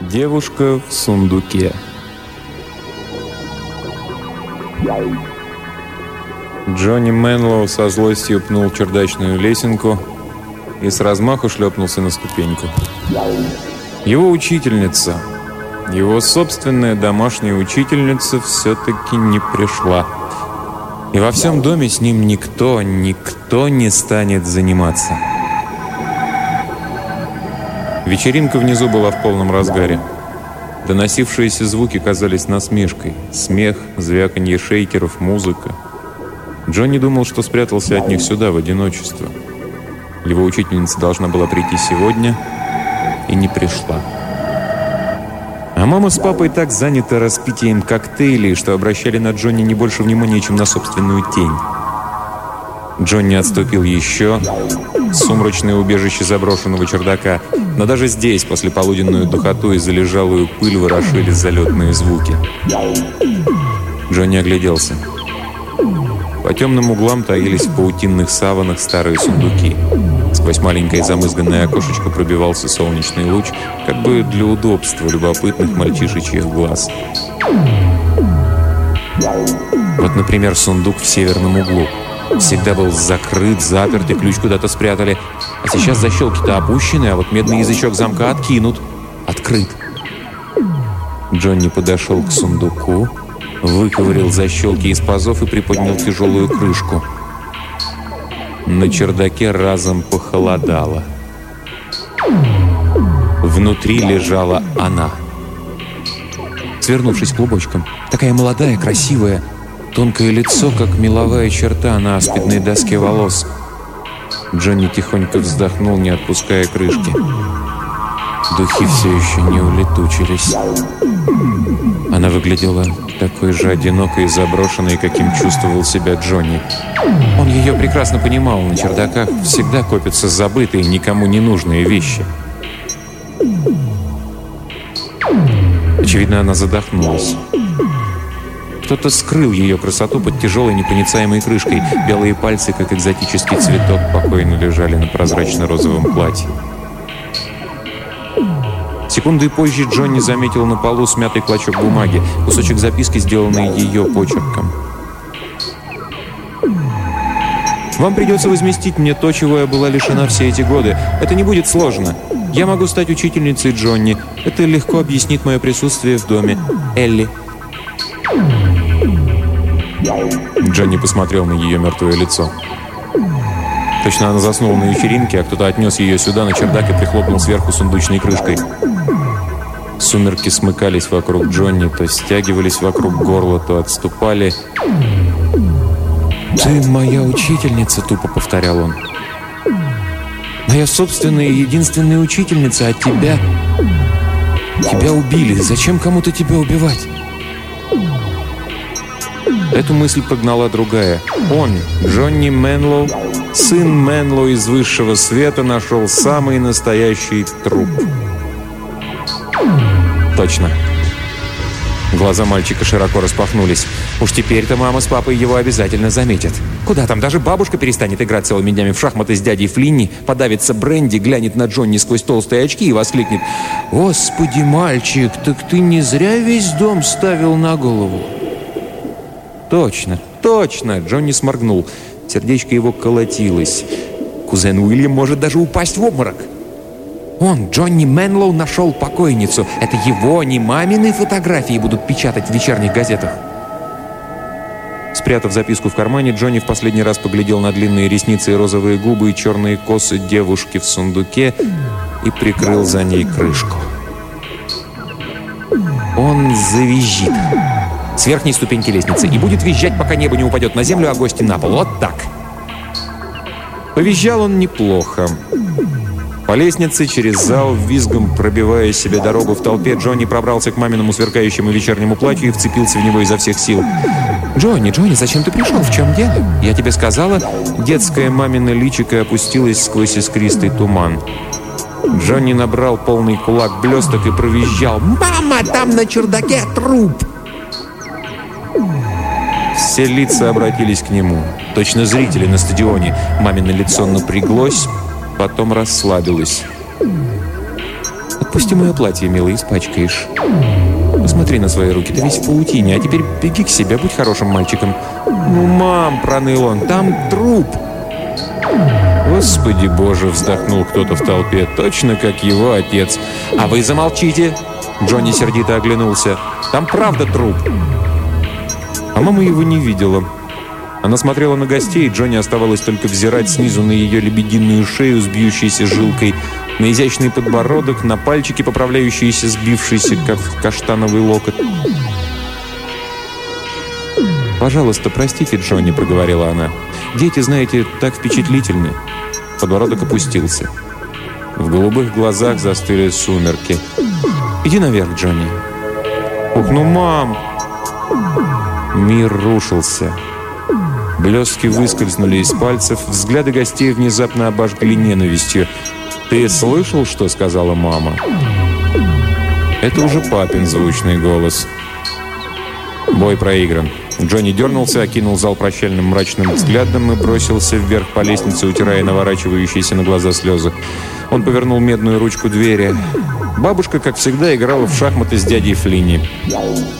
Девушка в сундуке. Джонни Мэнлоу со злостью пнул чердачную лесенку и с размаху шлепнулся на ступеньку. Его учительница, его собственная домашняя учительница все-таки не пришла. И во всем доме с ним никто, никто не станет заниматься. Вечеринка внизу была в полном разгаре. Доносившиеся звуки казались насмешкой. Смех, звяканье шейкеров, музыка. Джонни думал, что спрятался от них сюда, в одиночество. Его учительница должна была прийти сегодня и не пришла. А мама с папой так заняты распитием коктейлей, что обращали на Джонни не больше внимания, чем на собственную тень. Джонни отступил еще. Сумрачное убежище заброшенного чердака. Но даже здесь, после полуденную духоту и залежалую пыль, ворошились залетные звуки. Джонни огляделся. По темным углам таились в паутинных саванах старые сундуки. Сквозь маленькое замызганное окошечко пробивался солнечный луч, как бы для удобства любопытных мальчишечьих глаз. Вот, например, сундук в северном углу. Всегда был закрыт, заперт и ключ куда-то спрятали. А сейчас защелки-то опущены, а вот медный язычок замка откинут. Открыт. Джонни подошел к сундуку, выковырил защелки из пазов и приподнял тяжелую крышку. На чердаке разом похолодало. Внутри лежала она. Свернувшись клубочком, такая молодая, красивая, Тонкое лицо, как меловая черта на аспидной доске волос. Джонни тихонько вздохнул, не отпуская крышки. Духи все еще не улетучились. Она выглядела такой же одинокой и заброшенной, каким чувствовал себя Джонни. Он ее прекрасно понимал, на чердаках всегда копятся забытые, никому не нужные вещи. Очевидно, она задохнулась. Кто-то скрыл ее красоту под тяжелой непроницаемой крышкой. Белые пальцы, как экзотический цветок, покойно лежали на прозрачно-розовом платье. Секунды позже Джонни заметил на полу смятый клочок бумаги, кусочек записки, сделанный ее почерком. «Вам придется возместить мне то, чего я была лишена все эти годы. Это не будет сложно. Я могу стать учительницей Джонни. Это легко объяснит мое присутствие в доме. Элли». Джонни посмотрел на ее мертвое лицо. Точно она заснула на вечеринке, а кто-то отнес ее сюда, на чердак, и прихлопнул сверху сундучной крышкой. Сумерки смыкались вокруг Джонни, то стягивались вокруг горла, то отступали. «Ты моя учительница», — тупо повторял он. «Моя собственная единственная учительница, а тебя... Тебя убили. Зачем кому-то тебя убивать?» Эту мысль прогнала другая. Он, Джонни Мэнлоу, сын Мэнлоу из высшего света, нашел самый настоящий труп. Точно. Глаза мальчика широко распахнулись. Уж теперь-то мама с папой его обязательно заметят. Куда там, даже бабушка перестанет играть целыми днями в шахматы с дядей Флинни, подавится бренди, глянет на Джонни сквозь толстые очки и воскликнет «Господи, мальчик, так ты не зря весь дом ставил на голову!» «Точно, точно!» Джонни сморгнул. Сердечко его колотилось. Кузен Уильям может даже упасть в обморок. Он, Джонни Мэнлоу, нашел покойницу. Это его, не мамины фотографии будут печатать в вечерних газетах. Спрятав записку в кармане, Джонни в последний раз поглядел на длинные ресницы и розовые губы и черные косы девушки в сундуке и прикрыл за ней крышку. Он завизжит с верхней ступеньки лестницы и будет визжать, пока небо не упадет на землю, а гости на пол. Вот так. Повизжал он неплохо. По лестнице через зал, визгом пробивая себе дорогу в толпе, Джонни пробрался к маминому сверкающему вечернему платью и вцепился в него изо всех сил. «Джонни, Джонни, зачем ты пришел? В чем дело? Я тебе сказала...» Детская мамина личико опустилась сквозь искристый туман. Джонни набрал полный кулак блесток и провизжал. «Мама, там на чердаке труп!» Все лица обратились к нему. Точно зрители на стадионе. Мамино лицо напряглось, потом расслабилось. Отпусти мое платье, милый, испачкаешь. Посмотри на свои руки, ты весь в паутине, а теперь беги к себе, будь хорошим мальчиком. Ну, мам, проныл он, там труп. Господи боже, вздохнул кто-то в толпе, точно как его отец. А вы замолчите, Джонни сердито оглянулся. Там правда труп. А мама его не видела. Она смотрела на гостей, и Джонни оставалось только взирать снизу на ее лебединую шею с бьющейся жилкой, на изящный подбородок, на пальчики, поправляющиеся сбившиеся, как каштановый локоть. «Пожалуйста, простите, Джонни», — проговорила она. «Дети, знаете, так впечатлительны». Подбородок опустился. В голубых глазах застыли сумерки. «Иди наверх, Джонни». «Ух, ну, мам!» Мир рушился. Блестки выскользнули из пальцев, взгляды гостей внезапно обожгли ненавистью. «Ты слышал, что сказала мама?» Это уже папин звучный голос. Бой проигран. Джонни дернулся, окинул зал прощальным мрачным взглядом и бросился вверх по лестнице, утирая наворачивающиеся на глаза слезы. Он повернул медную ручку двери. Бабушка, как всегда, играла в шахматы с дядей Флинни.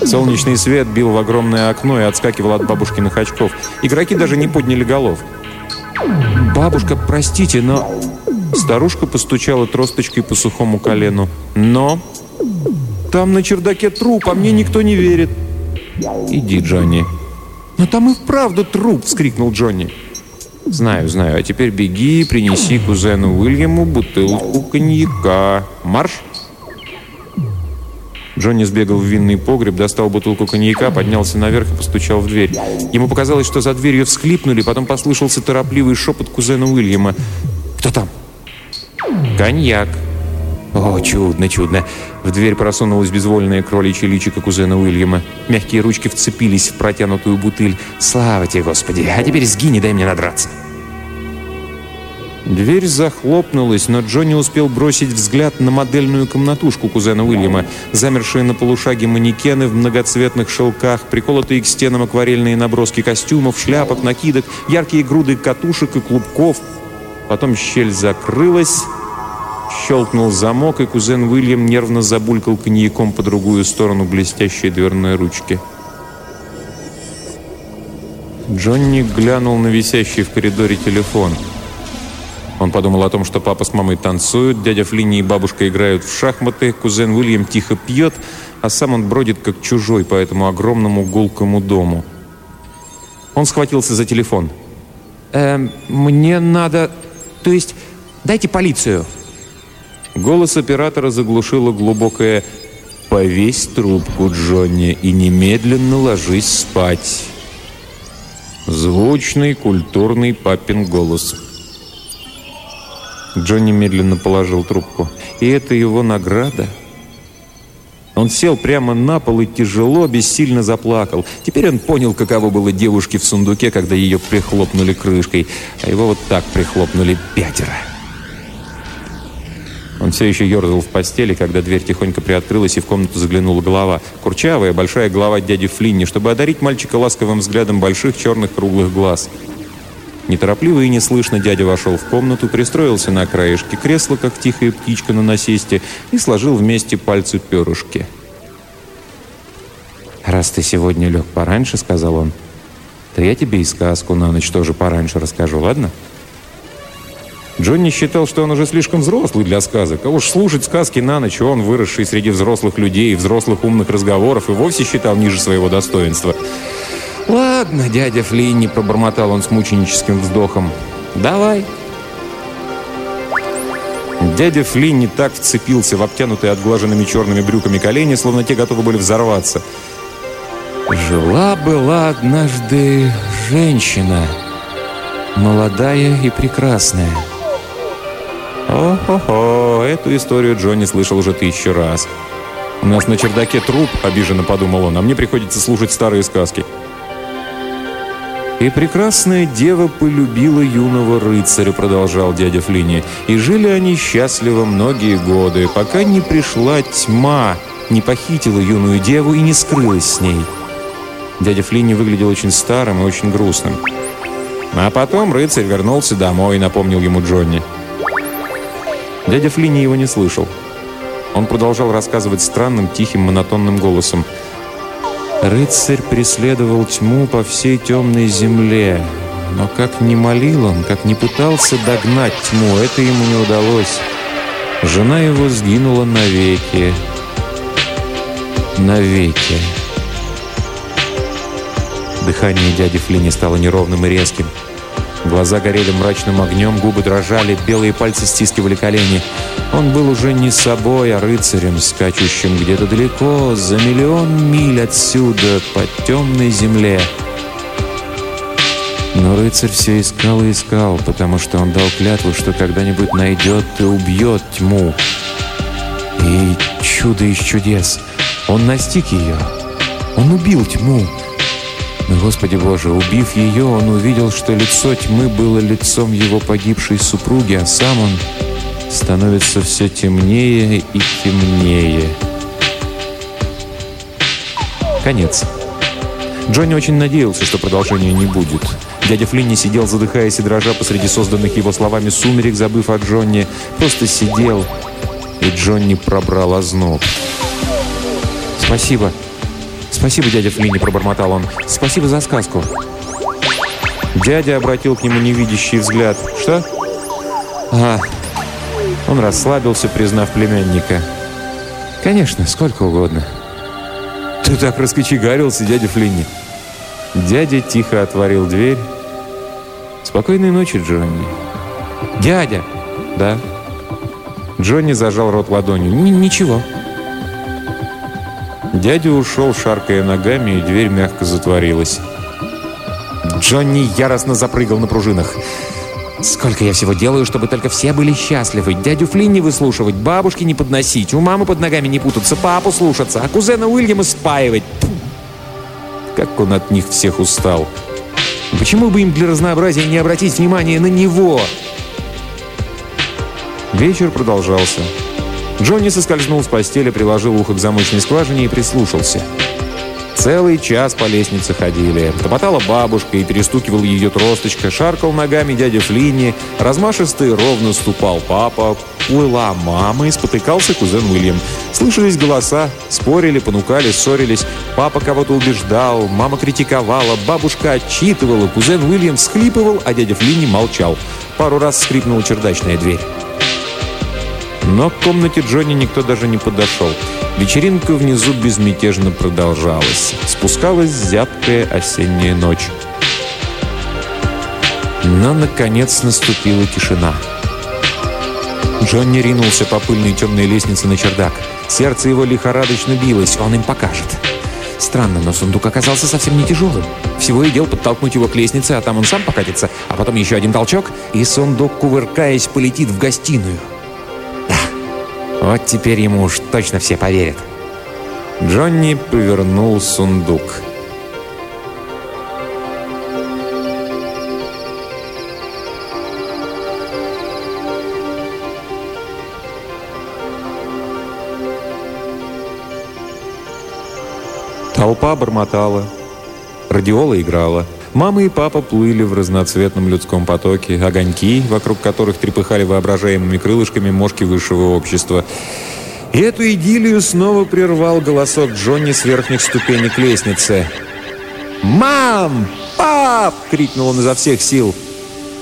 Солнечный свет бил в огромное окно и отскакивал от бабушкиных очков. Игроки даже не подняли голов. «Бабушка, простите, но...» Старушка постучала тросточкой по сухому колену. «Но...» «Там на чердаке труп, а мне никто не верит». «Иди, Джонни». «Но там и вправду труп!» — вскрикнул Джонни. «Знаю, знаю. А теперь беги, принеси кузену Уильяму бутылку коньяка. Марш!» Джонни сбегал в винный погреб, достал бутылку коньяка, поднялся наверх и постучал в дверь. Ему показалось, что за дверью всхлипнули, потом послышался торопливый шепот кузена Уильяма. «Кто там?» «Коньяк». О, чудно, чудно. В дверь просунулась безвольная кроличья личико кузена Уильяма. Мягкие ручки вцепились в протянутую бутыль. «Слава тебе, Господи! А теперь сгини, дай мне надраться!» Дверь захлопнулась, но Джонни успел бросить взгляд на модельную комнатушку кузена Уильяма, замершие на полушаге манекены в многоцветных шелках, приколотые к стенам акварельные наброски костюмов, шляпок, накидок, яркие груды катушек и клубков. Потом щель закрылась, щелкнул замок, и кузен Уильям нервно забулькал коньяком по другую сторону блестящей дверной ручки. Джонни глянул на висящий в коридоре телефон — он подумал о том, что папа с мамой танцуют, дядя Флинни и бабушка играют в шахматы, кузен Уильям тихо пьет, а сам он бродит как чужой по этому огромному гулкому дому. Он схватился за телефон. «Эм, мне надо... То есть, дайте полицию». Голос оператора заглушило глубокое «Повесь трубку, Джонни, и немедленно ложись спать». Звучный, культурный папин голос. Джонни медленно положил трубку. И это его награда. Он сел прямо на пол и тяжело, бессильно заплакал. Теперь он понял, каково было девушке в сундуке, когда ее прихлопнули крышкой. А его вот так прихлопнули пятеро. Он все еще ерзал в постели, когда дверь тихонько приоткрылась, и в комнату заглянула голова. Курчавая, большая голова дяди Флинни, чтобы одарить мальчика ласковым взглядом больших черных круглых глаз. Неторопливо и неслышно дядя вошел в комнату, пристроился на краешке кресла, как тихая птичка на насесте, и сложил вместе пальцы перышки. «Раз ты сегодня лег пораньше, — сказал он, — то я тебе и сказку на ночь тоже пораньше расскажу, ладно?» Джонни считал, что он уже слишком взрослый для сказок, а уж слушать сказки на ночь он, выросший среди взрослых людей, взрослых умных разговоров, и вовсе считал ниже своего достоинства — «Ладно, дядя Флинни», — пробормотал он с мученическим вздохом. «Давай». Дядя Флинни так вцепился в обтянутые отглаженными черными брюками колени, словно те готовы были взорваться. Жила-была однажды женщина, молодая и прекрасная. О-хо-хо, эту историю Джонни слышал уже тысячу раз. «У нас на чердаке труп», — обиженно подумал он, «а мне приходится слушать старые сказки». «И прекрасная дева полюбила юного рыцаря», — продолжал дядя Флини. «И жили они счастливо многие годы, пока не пришла тьма, не похитила юную деву и не скрылась с ней». Дядя Флини выглядел очень старым и очень грустным. А потом рыцарь вернулся домой, напомнил ему Джонни. Дядя Флини его не слышал. Он продолжал рассказывать странным, тихим, монотонным голосом. «Рыцарь преследовал тьму по всей темной земле, но как ни молил он, как ни пытался догнать тьму, это ему не удалось. Жена его сгинула навеки. Навеки». Дыхание дяди Флини стало неровным и резким. Глаза горели мрачным огнем, губы дрожали, белые пальцы стискивали колени. Он был уже не собой, а рыцарем, скачущим где-то далеко, за миллион миль отсюда, по темной земле. Но рыцарь все искал и искал, потому что он дал клятву, что когда-нибудь найдет и убьет тьму. И чудо из чудес. Он настиг ее. Он убил тьму. Господи Боже, убив ее, он увидел, что лицо тьмы было лицом его погибшей супруги, а сам он становится все темнее и темнее. Конец. Джонни очень надеялся, что продолжения не будет. Дядя Флинни сидел, задыхаясь и дрожа посреди созданных его словами сумерек, забыв о Джонни. Просто сидел, и Джонни пробрал озноб. «Спасибо», «Спасибо, дядя Флинни», — пробормотал он. «Спасибо за сказку». Дядя обратил к нему невидящий взгляд. «Что?» «А...» Он расслабился, признав племянника. «Конечно, сколько угодно». «Ты так раскочегарился, дядя Флинни». Дядя тихо отворил дверь. «Спокойной ночи, Джонни». «Дядя!» «Да». Джонни зажал рот ладонью. «Ничего». Дядя ушел, шаркая ногами, и дверь мягко затворилась. Джонни яростно запрыгал на пружинах. «Сколько я всего делаю, чтобы только все были счастливы. Дядю Флинн не выслушивать, бабушки не подносить, у мамы под ногами не путаться, папу слушаться, а кузена Уильяма спаивать. Как он от них всех устал. Почему бы им для разнообразия не обратить внимание на него?» Вечер продолжался. Джонни соскользнул с постели, приложил ухо к замочной скважине и прислушался. Целый час по лестнице ходили. Топотала бабушка и перестукивал ее тросточка, шаркал ногами дядя Флинни, размашисто и ровно ступал папа, плыла мама и спотыкался кузен Уильям. Слышались голоса, спорили, понукали, ссорились. Папа кого-то убеждал, мама критиковала, бабушка отчитывала, кузен Уильям всхлипывал, а дядя Флинни молчал. Пару раз скрипнула чердачная дверь. Но к комнате Джонни никто даже не подошел. Вечеринка внизу безмятежно продолжалась. Спускалась зябкая осенняя ночь. Но, наконец, наступила тишина. Джонни ринулся по пыльной темной лестнице на чердак. Сердце его лихорадочно билось, он им покажет. Странно, но сундук оказался совсем не тяжелым. Всего и дел подтолкнуть его к лестнице, а там он сам покатится, а потом еще один толчок, и сундук, кувыркаясь, полетит в гостиную. Вот теперь ему уж точно все поверят. Джонни повернул сундук. Толпа бормотала. Радиола играла. Мама и папа плыли в разноцветном людском потоке, огоньки, вокруг которых трепыхали воображаемыми крылышками мошки высшего общества. И эту идиллию снова прервал голосок Джонни с верхних ступенек лестницы. «Мам! Пап!» — крикнул он изо всех сил.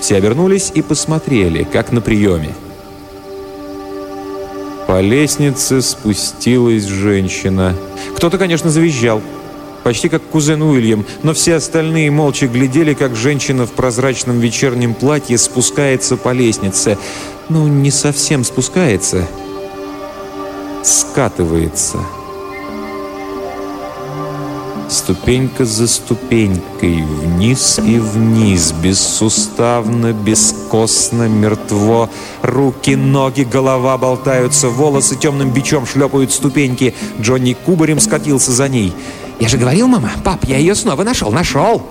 Все обернулись и посмотрели, как на приеме. По лестнице спустилась женщина. Кто-то, конечно, завизжал почти как кузен Уильям, но все остальные молча глядели, как женщина в прозрачном вечернем платье спускается по лестнице. Ну, не совсем спускается, скатывается. Ступенька за ступенькой, вниз и вниз, бессуставно, бескостно, мертво. Руки, ноги, голова болтаются, волосы темным бичом шлепают ступеньки. Джонни кубарем скатился за ней. «Я же говорил, мама, пап, я ее снова нашел, нашел!»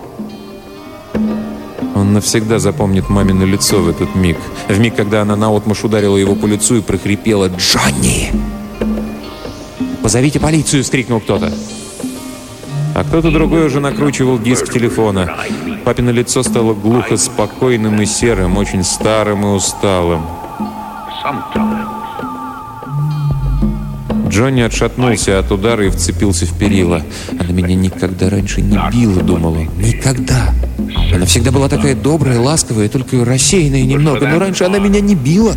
Он навсегда запомнит мамино лицо в этот миг. В миг, когда она наотмашь ударила его по лицу и прохрипела «Джонни!» «Позовите полицию!» — скрикнул кто-то. А кто-то другой уже накручивал диск телефона. Папино лицо стало глухо спокойным и серым, очень старым и усталым. Джонни отшатнулся от удара и вцепился в перила. Она меня никогда раньше не била, думала. Никогда. Она всегда была такая добрая, ласковая, только рассеянная немного. Но раньше она меня не била.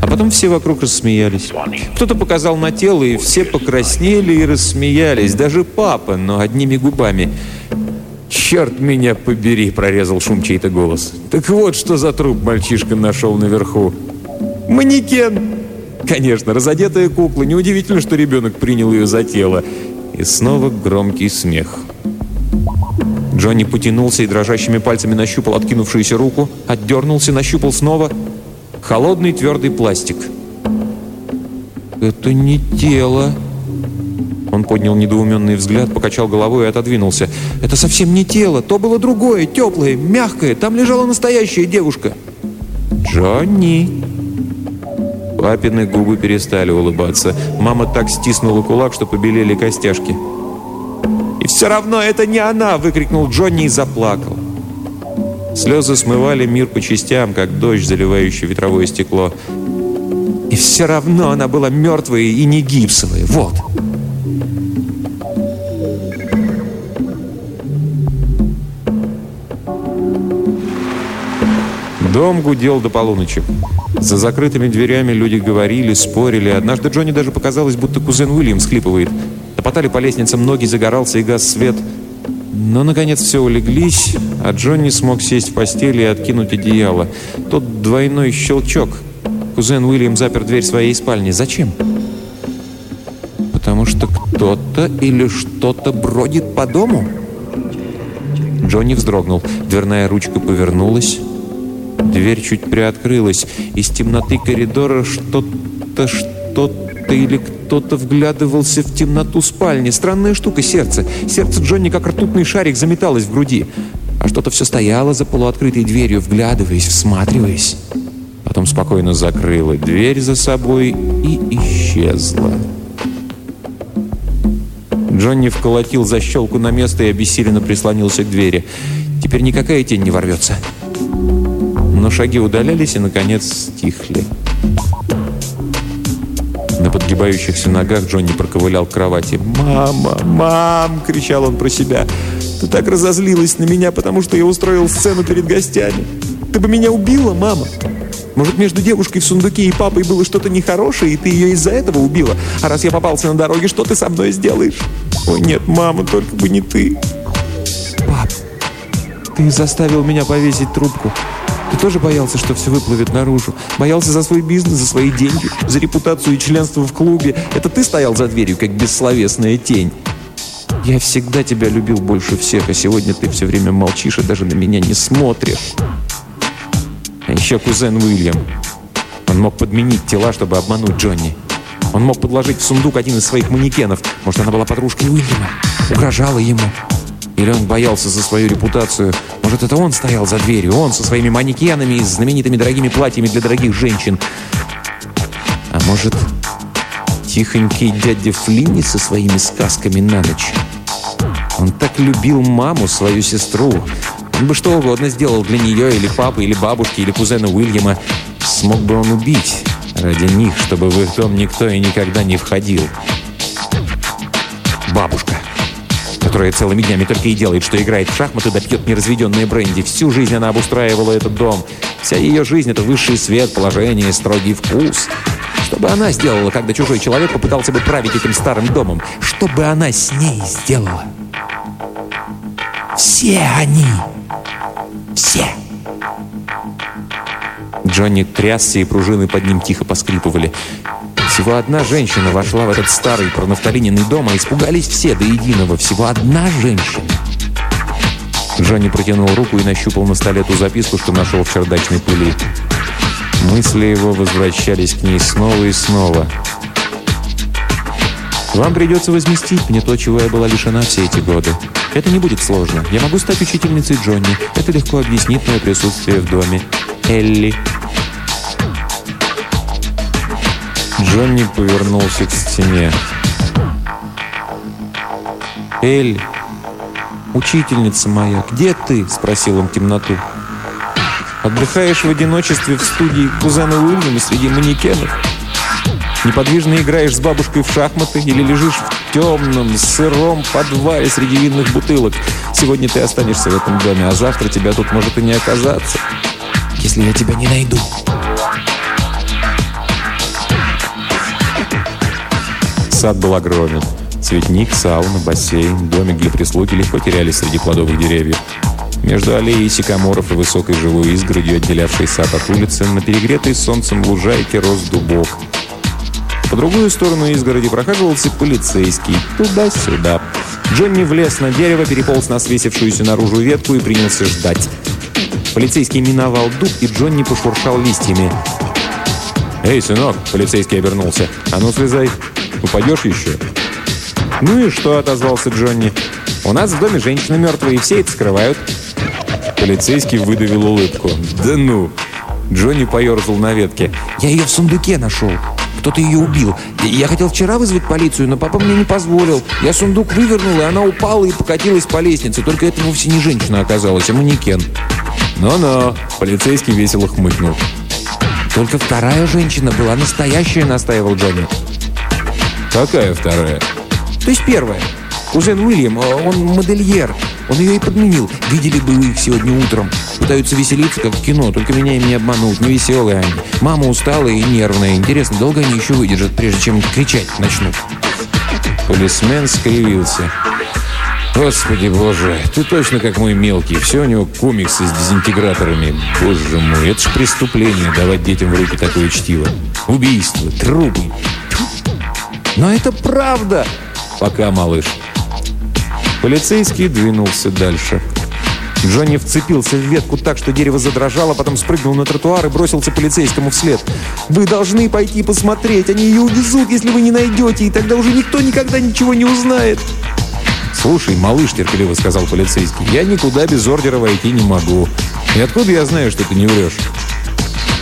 А потом все вокруг рассмеялись. Кто-то показал на тело, и все покраснели и рассмеялись. Даже папа, но одними губами. «Черт меня побери!» — прорезал шум чей-то голос. «Так вот, что за труп мальчишка нашел наверху!» «Манекен!» Конечно, разодетая кукла. Неудивительно, что ребенок принял ее за тело. И снова громкий смех. Джонни потянулся и дрожащими пальцами нащупал откинувшуюся руку, отдернулся, нащупал снова. Холодный твердый пластик. «Это не тело!» Он поднял недоуменный взгляд, покачал головой и отодвинулся. «Это совсем не тело, то было другое, теплое, мягкое. Там лежала настоящая девушка». «Джонни!» Папины губы перестали улыбаться. Мама так стиснула кулак, что побелели костяшки. «И все равно это не она!» — выкрикнул Джонни и заплакал. Слезы смывали мир по частям, как дождь, заливающий ветровое стекло. И все равно она была мертвая и не гипсовая. Вот. Дом гудел до полуночи. За закрытыми дверями люди говорили, спорили. Однажды Джонни даже показалось, будто кузен Уильям схлипывает. Топотали по лестницам, ноги загорался и газ свет. Но, наконец, все улеглись, а Джонни смог сесть в постели и откинуть одеяло. Тот двойной щелчок. Кузен Уильям запер дверь своей спальни. Зачем? Потому что кто-то или что-то бродит по дому? Джонни вздрогнул. Дверная ручка повернулась. Дверь чуть приоткрылась. Из темноты коридора что-то, что-то или кто-то вглядывался в темноту спальни. Странная штука сердце. Сердце Джонни, как ртутный шарик, заметалось в груди. А что-то все стояло за полуоткрытой дверью, вглядываясь, всматриваясь. Потом спокойно закрыла дверь за собой и исчезла. Джонни вколотил защелку на место и обессиленно прислонился к двери. Теперь никакая тень не ворвется но шаги удалялись и, наконец, стихли. На подгибающихся ногах Джонни проковылял к кровати. «Мама! Мам!» — кричал он про себя. «Ты так разозлилась на меня, потому что я устроил сцену перед гостями. Ты бы меня убила, мама!» Может, между девушкой в сундуке и папой было что-то нехорошее, и ты ее из-за этого убила? А раз я попался на дороге, что ты со мной сделаешь? Ой, нет, мама, только бы не ты. Пап, ты заставил меня повесить трубку. Ты тоже боялся, что все выплывет наружу? Боялся за свой бизнес, за свои деньги, за репутацию и членство в клубе? Это ты стоял за дверью, как бессловесная тень? Я всегда тебя любил больше всех, а сегодня ты все время молчишь и даже на меня не смотришь. А еще кузен Уильям. Он мог подменить тела, чтобы обмануть Джонни. Он мог подложить в сундук один из своих манекенов. Может, она была подружкой Уильяма. Угрожала ему. Или он боялся за свою репутацию? Может, это он стоял за дверью? Он со своими манекенами и знаменитыми дорогими платьями для дорогих женщин? А может, тихонький дядя Флинни со своими сказками на ночь? Он так любил маму, свою сестру. Он бы что угодно сделал для нее, или папы, или бабушки, или кузена Уильяма. Смог бы он убить ради них, чтобы в их дом никто и никогда не входил. Которая целыми днями только и делает, что играет в шахматы да пьет неразведенные бренди. Всю жизнь она обустраивала этот дом. Вся ее жизнь — это высший свет, положение, строгий вкус. Что бы она сделала, когда чужой человек попытался бы править этим старым домом? Что бы она с ней сделала? Все они! Все! Джонни трясся, и пружины под ним тихо поскрипывали. Всего одна женщина вошла в этот старый пронафталиненный дом, а испугались все до единого. Всего одна женщина. Джонни протянул руку и нащупал на столе ту записку, что нашел в чердачной пыли. Мысли его возвращались к ней снова и снова. «Вам придется возместить мне то, чего я была лишена все эти годы. Это не будет сложно. Я могу стать учительницей Джонни. Это легко объяснит мое присутствие в доме. Элли, Джонни повернулся к стене. «Эль, учительница моя, где ты?» – спросил он темноту. «Отдыхаешь в одиночестве в студии кузена Уильяма среди манекенов?» Неподвижно играешь с бабушкой в шахматы или лежишь в темном, сыром подвале среди винных бутылок. Сегодня ты останешься в этом доме, а завтра тебя тут может и не оказаться. Если я тебя не найду. Сад был огромен. Цветник, сауна, бассейн, домик для прислуги легко терялись среди плодовых деревьев. Между аллеей сикаморов и высокой живой изгородью, отделявшей сад от улицы, на перегретой солнцем лужайке рос дубок. По другую сторону изгороди прохаживался полицейский. Туда-сюда. Джонни влез на дерево, переполз на свесившуюся наружу ветку и принялся ждать. Полицейский миновал дуб, и Джонни пошуршал листьями. «Эй, сынок!» – полицейский обернулся. «А ну, слезай! Упадешь еще?» «Ну и что?» – отозвался Джонни. «У нас в доме женщины мертвые, и все это скрывают». Полицейский выдавил улыбку. «Да ну!» Джонни поерзал на ветке. «Я ее в сундуке нашел. Кто-то ее убил. Я хотел вчера вызвать полицию, но папа мне не позволил. Я сундук вывернул, и она упала и покатилась по лестнице. Только это вовсе не женщина оказалась, а манекен». «Но-но!» – полицейский весело хмыкнул. «Только вторая женщина была настоящая», – настаивал Джонни. «Какая вторая?» «То есть первая. Кузен Уильям, он модельер. Он ее и подменил. Видели бы вы их сегодня утром. Пытаются веселиться, как в кино, только меня им не обманут. Не веселые они. Мама усталая и нервная. Интересно, долго они еще выдержат, прежде чем кричать начнут?» Полисмен скривился. «Господи боже, ты точно как мой мелкий. Все у него комиксы с дезинтеграторами. Боже мой, это ж преступление давать детям в руки такое чтиво. Убийство, трупы. Но это правда!» «Пока, малыш». Полицейский двинулся дальше. Джонни вцепился в ветку так, что дерево задрожало, потом спрыгнул на тротуар и бросился полицейскому вслед. «Вы должны пойти посмотреть, они ее увезут, если вы не найдете, и тогда уже никто никогда ничего не узнает». «Слушай, малыш», — терпеливо сказал полицейский, — «я никуда без ордера войти не могу. И откуда я знаю, что ты не врешь?»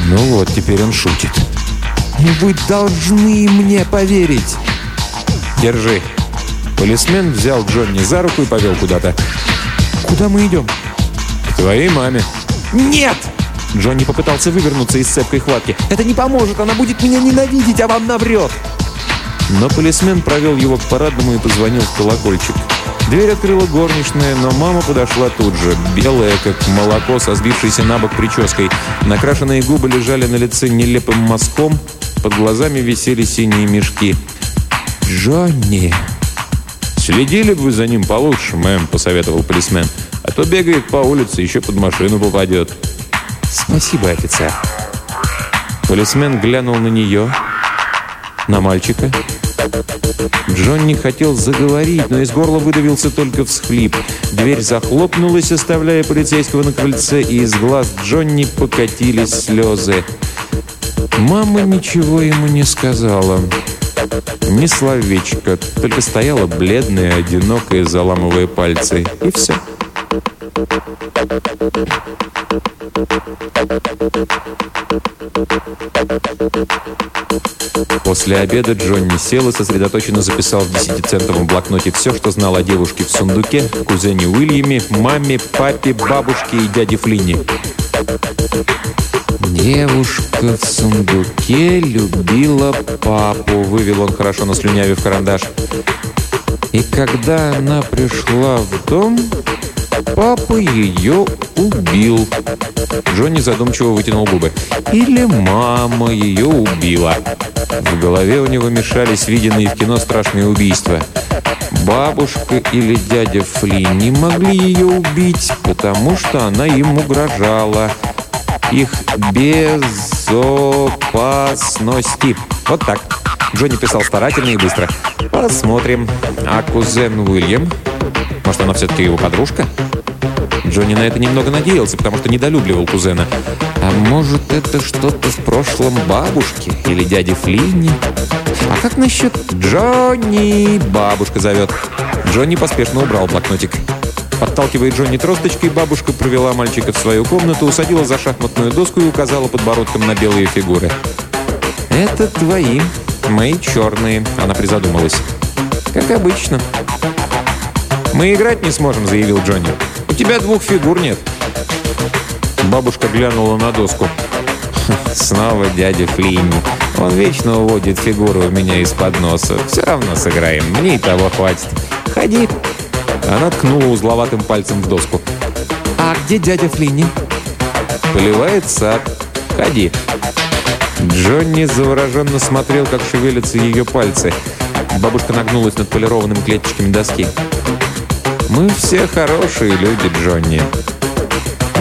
Ну вот, теперь он шутит. «Вы должны мне поверить!» «Держи!» Полисмен взял Джонни за руку и повел куда-то. «Куда мы идем?» «К твоей маме». «Нет!» Джонни попытался вывернуться из цепкой хватки. «Это не поможет, она будет меня ненавидеть, а вам наврет!» Но полисмен провел его к парадному и позвонил в колокольчик. Дверь открыла горничная, но мама подошла тут же, белая, как молоко, со сбившейся на бок прической. Накрашенные губы лежали на лице нелепым мазком, под глазами висели синие мешки. «Джонни!» «Следили бы вы за ним получше, мэм», — посоветовал полисмен. «А то бегает по улице, еще под машину попадет». «Спасибо, офицер». Полисмен глянул на нее, на мальчика. Джонни хотел заговорить, но из горла выдавился только всхлип. Дверь захлопнулась, оставляя полицейского на крыльце, и из глаз Джонни покатились слезы. Мама ничего ему не сказала. Ни словечко, только стояла бледная, одинокая, заламывая пальцы. И все. После обеда Джонни сел и сосредоточенно записал в десятицентовом блокноте все, что знал о девушке в сундуке, кузене Уильяме, маме, папе, бабушке и дяде Флинни. «Девушка в сундуке любила папу», — вывел он, хорошо наслюнявив карандаш. «И когда она пришла в дом, папа ее убил». Джонни задумчиво вытянул губы. «Или мама ее убила». В голове у него мешались виденные в кино страшные убийства. Бабушка или дядя Фли не могли ее убить, потому что она им угрожала их безопасности. Вот так. Джонни писал старательно и быстро. Посмотрим. А кузен Уильям? Может, она все-таки его подружка? Джонни на это немного надеялся, потому что недолюбливал кузена. А может, это что-то в прошлом бабушки или дяди Флинни? А как насчет Джонни? Бабушка зовет. Джонни поспешно убрал блокнотик. Подталкивая Джонни тросточкой, бабушка провела мальчика в свою комнату, усадила за шахматную доску и указала подбородком на белые фигуры. «Это твои, мои черные», — она призадумалась. «Как обычно». «Мы играть не сможем», — заявил Джонни. «У тебя двух фигур нет». Бабушка глянула на доску. «Снова дядя Флинни. Он вечно уводит фигуру у меня из-под носа. Все равно сыграем, мне и того хватит. Ходи». Она ткнула узловатым пальцем в доску. «А где дядя Флинни?» «Поливает сад. Ходи». Джонни завороженно смотрел, как шевелятся ее пальцы. Бабушка нагнулась над полированными клеточками доски. «Мы все хорошие люди, Джонни.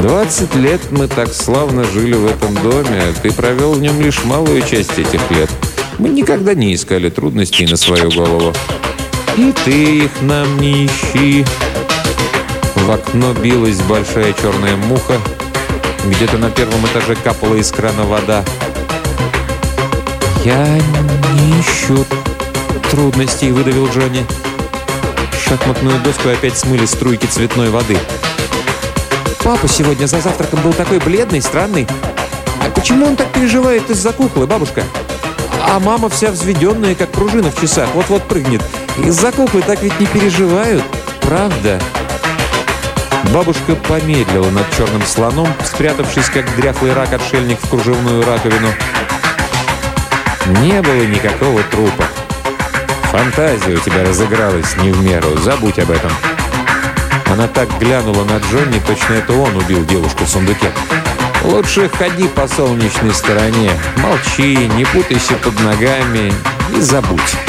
20 лет мы так славно жили в этом доме, а ты провел в нем лишь малую часть этих лет. Мы никогда не искали трудностей на свою голову. И ты их нам не ищи». В окно билась большая черная муха. Где-то на первом этаже капала из крана вода. «Я не ищу трудностей», — выдавил Джонни. Шахматную доску опять смыли струйки цветной воды. «Папа сегодня за завтраком был такой бледный, странный. А почему он так переживает из-за куклы, бабушка? А мама вся взведенная, как пружина в часах, вот-вот прыгнет. Из-за так ведь не переживают, правда?» Бабушка помедлила над черным слоном, спрятавшись, как дряхлый рак-отшельник в кружевную раковину. Не было никакого трупа. Фантазия у тебя разыгралась не в меру. Забудь об этом. Она так глянула на Джонни, точно это он убил девушку в сундуке. Лучше ходи по солнечной стороне. Молчи, не путайся под ногами и забудь.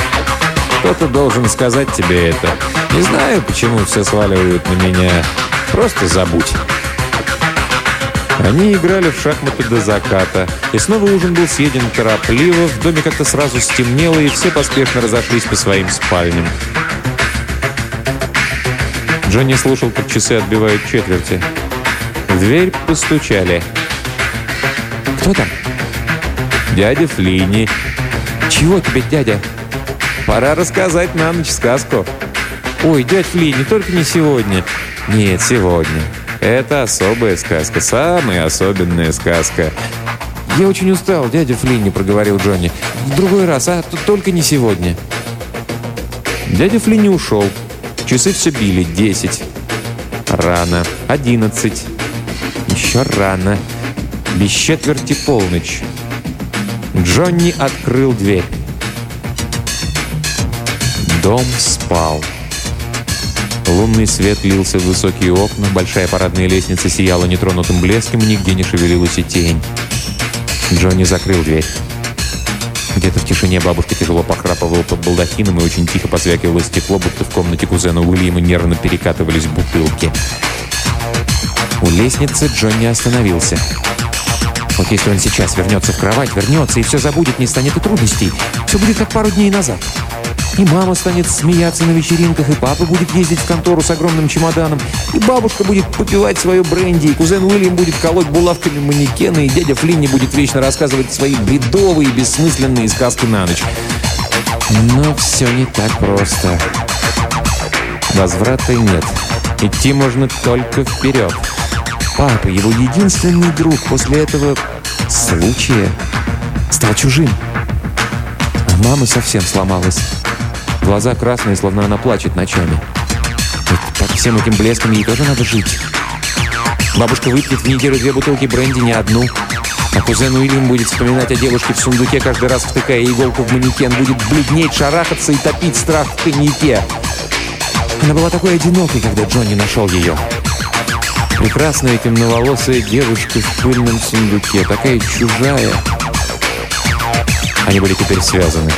Кто-то должен сказать тебе это. Не знаю, почему все сваливают на меня. Просто забудь. Они играли в шахматы до заката, и снова ужин был съеден торопливо, в доме как-то сразу стемнело, и все поспешно разошлись по своим спальням. Джонни слушал, как часы отбивают четверти. В дверь постучали. «Кто там?» «Дядя Флини». «Чего тебе, дядя?» «Пора рассказать на ночь сказку». «Ой, дядь Флини, только не сегодня». «Нет, сегодня». Это особая сказка, самая особенная сказка. «Я очень устал, дядя Флинни», — проговорил Джонни. «В другой раз, а только не сегодня». Дядя Флинни ушел. Часы все били. Десять. Рано. Одиннадцать. Еще рано. Без четверти полночь. Джонни открыл дверь. Дом спал. Лунный свет лился в высокие окна, большая парадная лестница сияла нетронутым блеском, нигде не шевелилась и тень. Джонни закрыл дверь. Где-то в тишине бабушка тяжело похрапывала под балдахином и очень тихо позвякивало стекло, будто в комнате кузена Уильяма нервно перекатывались бутылки. У лестницы Джонни остановился. Вот если он сейчас вернется в кровать, вернется и все забудет, не станет и трудностей. Все будет как пару дней назад. И мама станет смеяться на вечеринках, и папа будет ездить в контору с огромным чемоданом, и бабушка будет попивать свое бренди, и кузен Уильям будет колоть булавками манекены, и дядя Флинни будет вечно рассказывать свои бредовые, бессмысленные сказки на ночь. Но все не так просто. Возврата нет. Идти можно только вперед. Папа, его единственный друг после этого случая, стал чужим. А мама совсем сломалась. Глаза красные, словно она плачет ночами. Ведь под всем этим блеском ей тоже надо жить. Бабушка выпьет в неделю две бутылки бренди, не одну. А кузен Уильям будет вспоминать о девушке в сундуке, каждый раз втыкая иголку в манекен, будет бледнеть, шарахаться и топить страх в коньяке. Она была такой одинокой, когда Джонни нашел ее. Прекрасная темноволосая девушка в пыльном сундуке, такая чужая. Они были теперь связаны.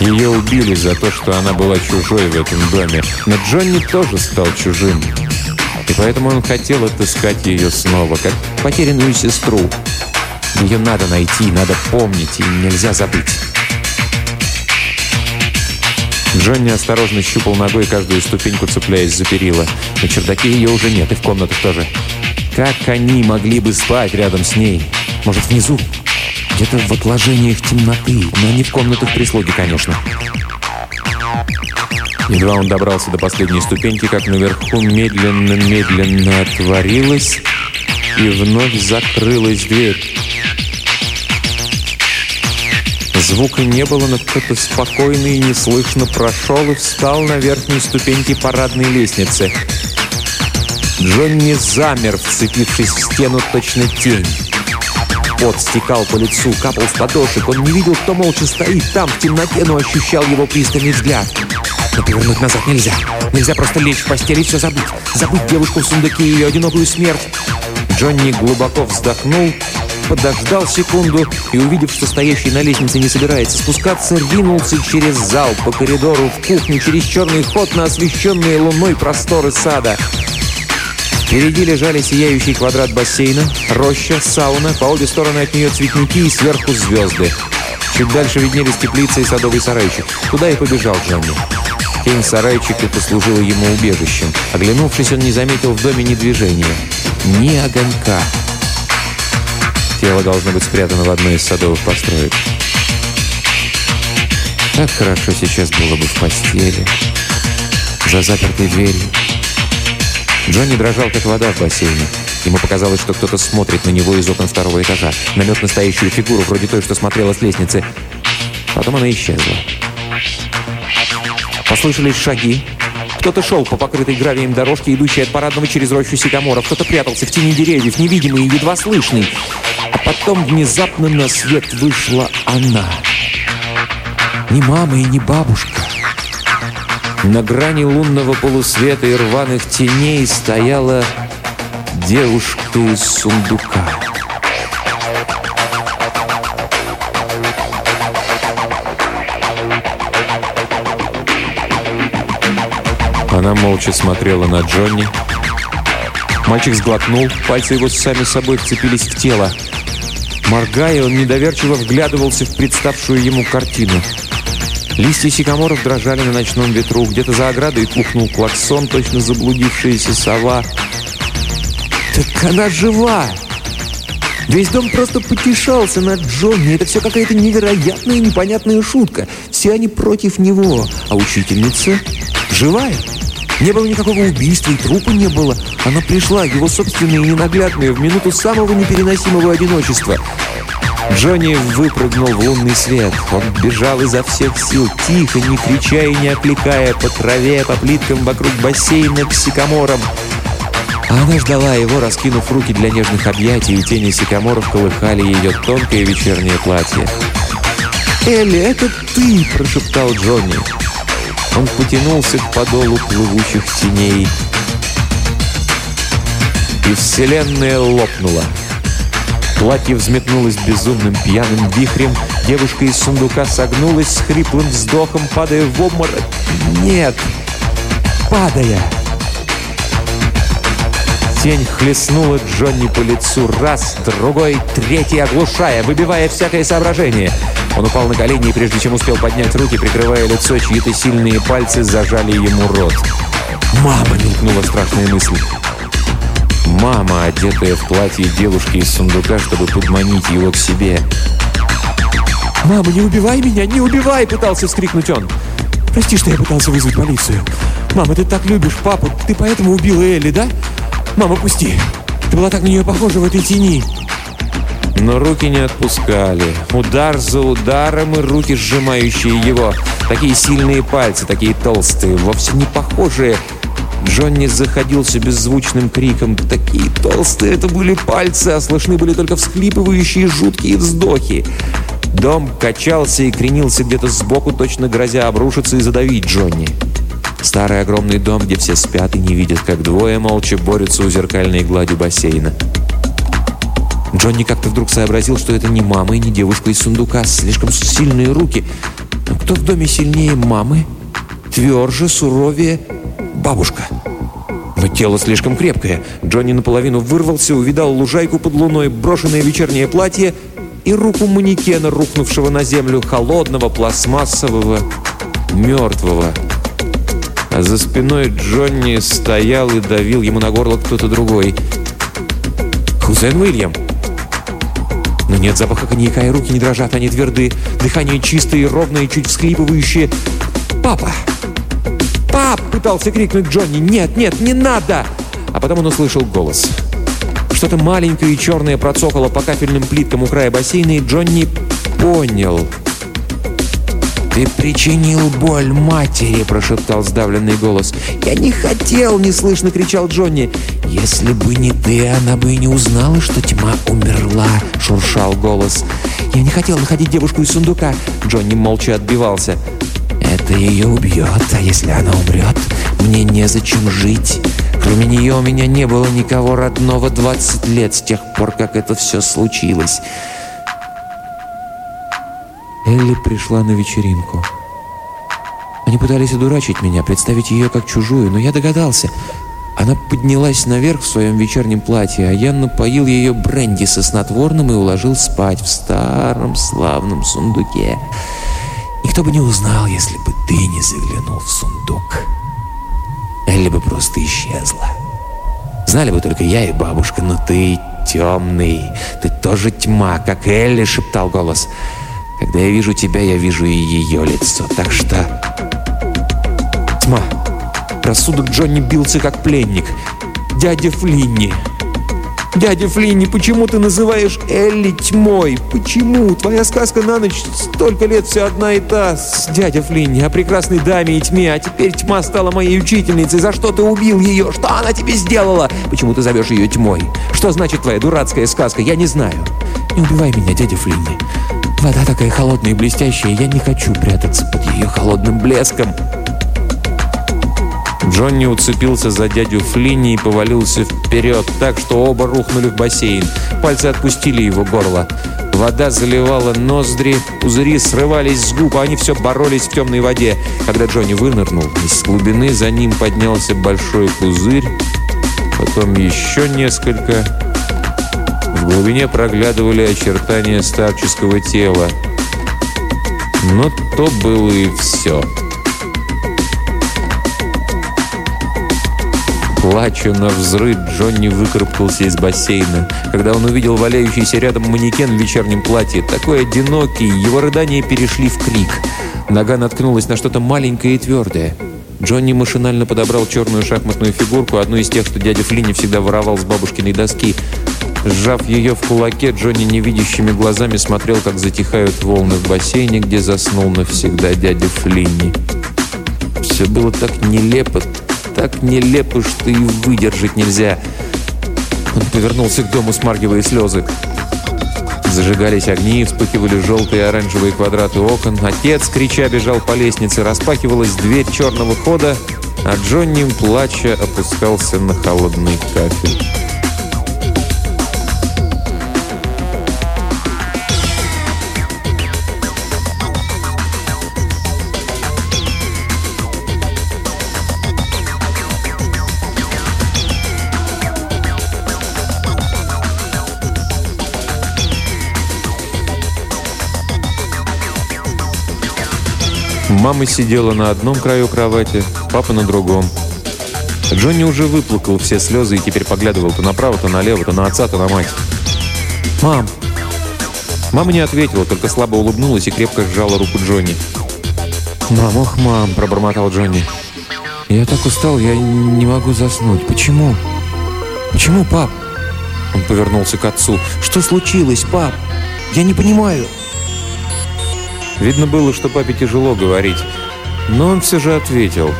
Ее убили за то, что она была чужой в этом доме. Но Джонни тоже стал чужим. И поэтому он хотел отыскать ее снова, как потерянную сестру. Ее надо найти, надо помнить, и нельзя забыть. Джонни осторожно щупал ногой каждую ступеньку, цепляясь за перила. На чердаке ее уже нет, и в комнатах тоже. Как они могли бы спать рядом с ней? Может, внизу? Где-то в отложениях темноты, но не в комнатах прислуги, конечно. Едва он добрался до последней ступеньки, как наверху медленно-медленно отворилась и вновь закрылась дверь. Звука не было, но кто-то спокойно и неслышно прошел и встал на верхней ступеньке парадной лестницы. Джонни замер, вцепившись в стену точно тень. Пот стекал по лицу, капал с подошек. Он не видел, кто молча стоит там, в темноте, но ощущал его пристальный взгляд. Но повернуть назад нельзя. Нельзя просто лечь в постель и все забыть. Забыть девушку в сундуке и ее одинокую смерть. Джонни глубоко вздохнул, подождал секунду и, увидев, что стоящий на лестнице не собирается спускаться, ринулся через зал по коридору в кухню через черный ход на освещенные луной просторы сада. Впереди лежали сияющий квадрат бассейна, роща, сауна, по обе стороны от нее цветники и сверху звезды. Чуть дальше виднелись теплица и садовый сарайчик. Туда и побежал Джонни. Тень сарайчика послужила ему убежищем. Оглянувшись, он не заметил в доме ни движения, ни огонька. Тело должно быть спрятано в одной из садовых построек. Как хорошо сейчас было бы в постели, за запертой дверью. Джонни дрожал, как вода в бассейне. Ему показалось, что кто-то смотрит на него из окон второго этажа. Намек на стоящую фигуру, вроде той, что смотрела с лестницы. Потом она исчезла. Послышались шаги. Кто-то шел по покрытой гравием дорожке, идущей от парадного через рощу сикаморов. Кто-то прятался в тени деревьев, невидимый и едва слышный. А потом внезапно на свет вышла она. Не мама и не бабушка. На грани лунного полусвета и рваных теней стояла девушка из сундука. Она молча смотрела на Джонни. Мальчик сглотнул, пальцы его сами собой вцепились в тело. Моргая, он недоверчиво вглядывался в представшую ему картину. Листья сикаморов дрожали на ночном ветру. Где-то за оградой пухнул клаксон, точно заблудившаяся сова. «Так она жива!» Весь дом просто потешался над Джонни. Это все какая-то невероятная непонятная шутка. Все они против него. А учительница живая. Не было никакого убийства, и трупа не было. Она пришла, его собственная и ненаглядная, в минуту самого непереносимого одиночества. Джонни выпрыгнул в лунный свет. Он бежал изо всех сил, тихо, не крича и не окликая, по траве, по плиткам вокруг бассейна к сикаморам. Она ждала его, раскинув руки для нежных объятий, и тени сикаморов колыхали ее тонкое вечернее платье. «Элли, это ты!» – прошептал Джонни. Он потянулся к подолу плывущих теней. И вселенная лопнула. Платье взметнулось безумным пьяным вихрем. Девушка из сундука согнулась с хриплым вздохом, падая в обморок. Нет, падая. Тень хлестнула Джонни по лицу раз, другой, третий, оглушая, выбивая всякое соображение. Он упал на колени и, прежде чем успел поднять руки, прикрывая лицо, чьи-то сильные пальцы зажали ему рот. «Мама!» — мелькнула страшная мысль. Мама, одетая в платье девушки из сундука, чтобы подманить его к себе. «Мама, не убивай меня, не убивай!» — пытался скрикнуть он. «Прости, что я пытался вызвать полицию. Мама, ты так любишь папу, ты поэтому убила Элли, да? Мама, пусти! Ты была так на нее похожа в этой тени!» Но руки не отпускали. Удар за ударом и руки, сжимающие его. Такие сильные пальцы, такие толстые, вовсе не похожие. Джонни заходился беззвучным криком. Такие толстые это были пальцы, а слышны были только всхлипывающие жуткие вздохи. Дом качался и кренился где-то сбоку, точно грозя обрушиться и задавить Джонни. Старый огромный дом, где все спят и не видят, как двое молча борются у зеркальной глади бассейна. Джонни как-то вдруг сообразил, что это не мама и не девушка из сундука. Слишком сильные руки. Но кто в доме сильнее мамы? Тверже, суровее бабушка. Но тело слишком крепкое. Джонни наполовину вырвался, увидал лужайку под луной, брошенное вечернее платье и руку манекена, рухнувшего на землю, холодного, пластмассового, мертвого. А за спиной Джонни стоял и давил ему на горло кто-то другой. «Кузен Уильям!» Но нет запаха коньяка, и руки не дрожат, они тверды. Дыхание чистое ровное, чуть всхлипывающее. «Папа!» «Пап!» — пытался крикнуть Джонни. «Нет, нет, не надо!» А потом он услышал голос. Что-то маленькое и черное процокало по кафельным плиткам у края бассейна, и Джонни понял. «Ты причинил боль матери!» – прошептал сдавленный голос. «Я не хотел!» – неслышно кричал Джонни. «Если бы не ты, она бы и не узнала, что тьма умерла!» – шуршал голос. «Я не хотел находить девушку из сундука!» Джонни молча отбивался. «Это ее убьет, а если она умрет, мне незачем жить!» Кроме нее у меня не было никого родного 20 лет с тех пор, как это все случилось. Элли пришла на вечеринку. Они пытались одурачить меня, представить ее как чужую, но я догадался. Она поднялась наверх в своем вечернем платье, а я напоил ее бренди со снотворным и уложил спать в старом славном сундуке. Никто бы не узнал, если бы ты не заглянул в сундук. Элли бы просто исчезла. Знали бы только я и бабушка, но ты темный, ты тоже тьма, как Элли, шептал голос. Когда я вижу тебя, я вижу и ее лицо, так что... Тьма. Рассудок Джонни бился как пленник. Дядя Флинни. «Дядя Флинни, почему ты называешь Элли тьмой? Почему? Твоя сказка на ночь столько лет все одна и та с дядя Флинни о прекрасной даме и тьме, а теперь тьма стала моей учительницей. За что ты убил ее? Что она тебе сделала? Почему ты зовешь ее тьмой? Что значит твоя дурацкая сказка? Я не знаю. Не убивай меня, дядя Флинни. Вода такая холодная и блестящая, я не хочу прятаться под ее холодным блеском». Джонни уцепился за дядю Флинни и повалился вперед, так что оба рухнули в бассейн. Пальцы отпустили его горло. Вода заливала ноздри, пузыри срывались с губ, а они все боролись в темной воде. Когда Джонни вынырнул, из глубины за ним поднялся большой пузырь, потом еще несколько. В глубине проглядывали очертания старческого тела. Но то было и все. Плача на взрыв, Джонни выкарабкался из бассейна. Когда он увидел валяющийся рядом манекен в вечернем платье, такой одинокий, его рыдания перешли в крик. Нога наткнулась на что-то маленькое и твердое. Джонни машинально подобрал черную шахматную фигурку, одну из тех, что дядя Флинни всегда воровал с бабушкиной доски. Сжав ее в кулаке, Джонни невидящими глазами смотрел, как затихают волны в бассейне, где заснул навсегда дядя Флинни. Все было так нелепо, так нелепо, что и выдержать нельзя. Он повернулся к дому, смаргивая слезы. Зажигались огни, вспыхивали желтые и оранжевые квадраты окон. Отец, крича, бежал по лестнице. Распахивалась дверь черного хода, а Джонни, плача, опускался на холодный кафель. Мама сидела на одном краю кровати, папа на другом. Джонни уже выплакал все слезы и теперь поглядывал то направо, то налево, то на отца, то на мать. «Мам!» Мама не ответила, только слабо улыбнулась и крепко сжала руку Джонни. «Мам, ох, мам!» – пробормотал Джонни. «Я так устал, я не могу заснуть. Почему? Почему, пап?» Он повернулся к отцу. «Что случилось, пап? Я не понимаю!» Видно было, что папе тяжело говорить, но он все же ответил.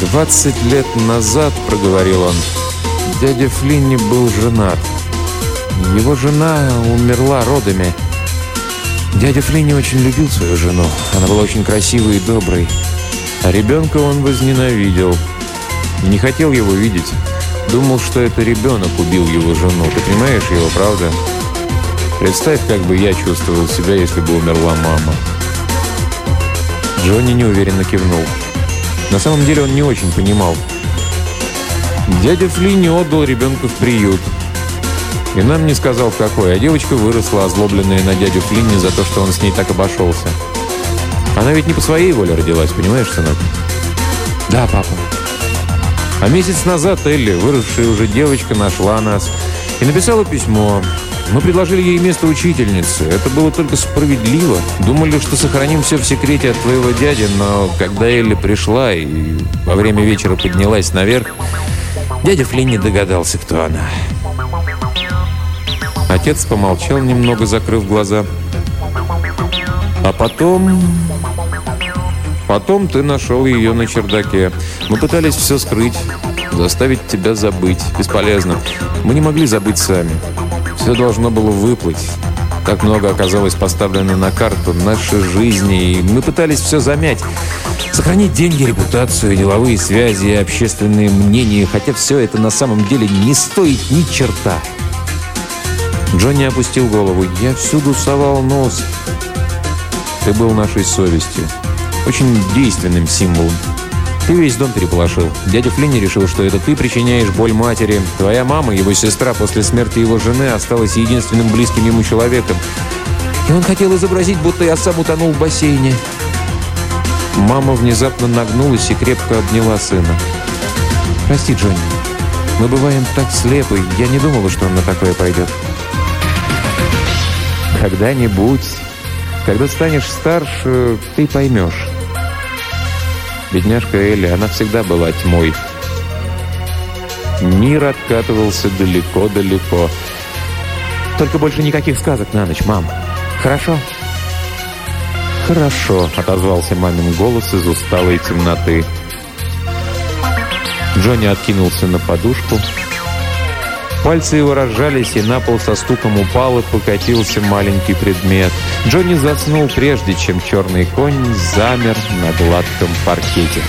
«Двадцать лет назад, — проговорил он, — дядя Флинни был женат. Его жена умерла родами. Дядя Флинни очень любил свою жену. Она была очень красивой и доброй. А ребенка он возненавидел. Не хотел его видеть. Думал, что это ребенок убил его жену. Ты понимаешь его, правда?» Представь, как бы я чувствовал себя, если бы умерла мама. Джонни неуверенно кивнул. На самом деле он не очень понимал. Дядя Флинни отдал ребенка в приют. И нам не сказал, в какой, а девочка выросла, озлобленная на дядю Флинни за то, что он с ней так обошелся. Она ведь не по своей воле родилась, понимаешь, сынок? Да, папа. А месяц назад Элли, выросшая уже девочка, нашла нас и написала письмо. Мы предложили ей место учительницы. Это было только справедливо. Думали, что сохраним все в секрете от твоего дяди, но когда Элли пришла и во время вечера поднялась наверх, дядя Флинн не догадался, кто она. Отец помолчал немного, закрыв глаза. А потом... Потом ты нашел ее на чердаке. Мы пытались все скрыть, заставить тебя забыть. Бесполезно. Мы не могли забыть сами. Все должно было выплыть. Так много оказалось поставлено на карту нашей жизни, и мы пытались все замять. Сохранить деньги, репутацию, деловые связи, общественные мнения, хотя все это на самом деле не стоит ни черта. Джонни опустил голову. «Я всюду совал нос. Ты был нашей совестью. Очень действенным символом. Ты весь дом переполошил. Дядя Флинни решил, что это ты причиняешь боль матери. Твоя мама, его сестра, после смерти его жены осталась единственным близким ему человеком. И он хотел изобразить, будто я сам утонул в бассейне. Мама внезапно нагнулась и крепко обняла сына. «Прости, Джонни. Мы бываем так слепы. Я не думала, что он на такое пойдет». «Когда-нибудь, когда станешь старше, ты поймешь». Бедняжка Элли, она всегда была тьмой. Мир откатывался далеко-далеко. «Только больше никаких сказок на ночь, мам. Хорошо?» «Хорошо», — отозвался мамин голос из усталой темноты. Джонни откинулся на подушку. Пальцы его разжались, и на пол со стуком упал и покатился маленький предмет. Джонни заснул, прежде чем черный конь замер на гладком паркете.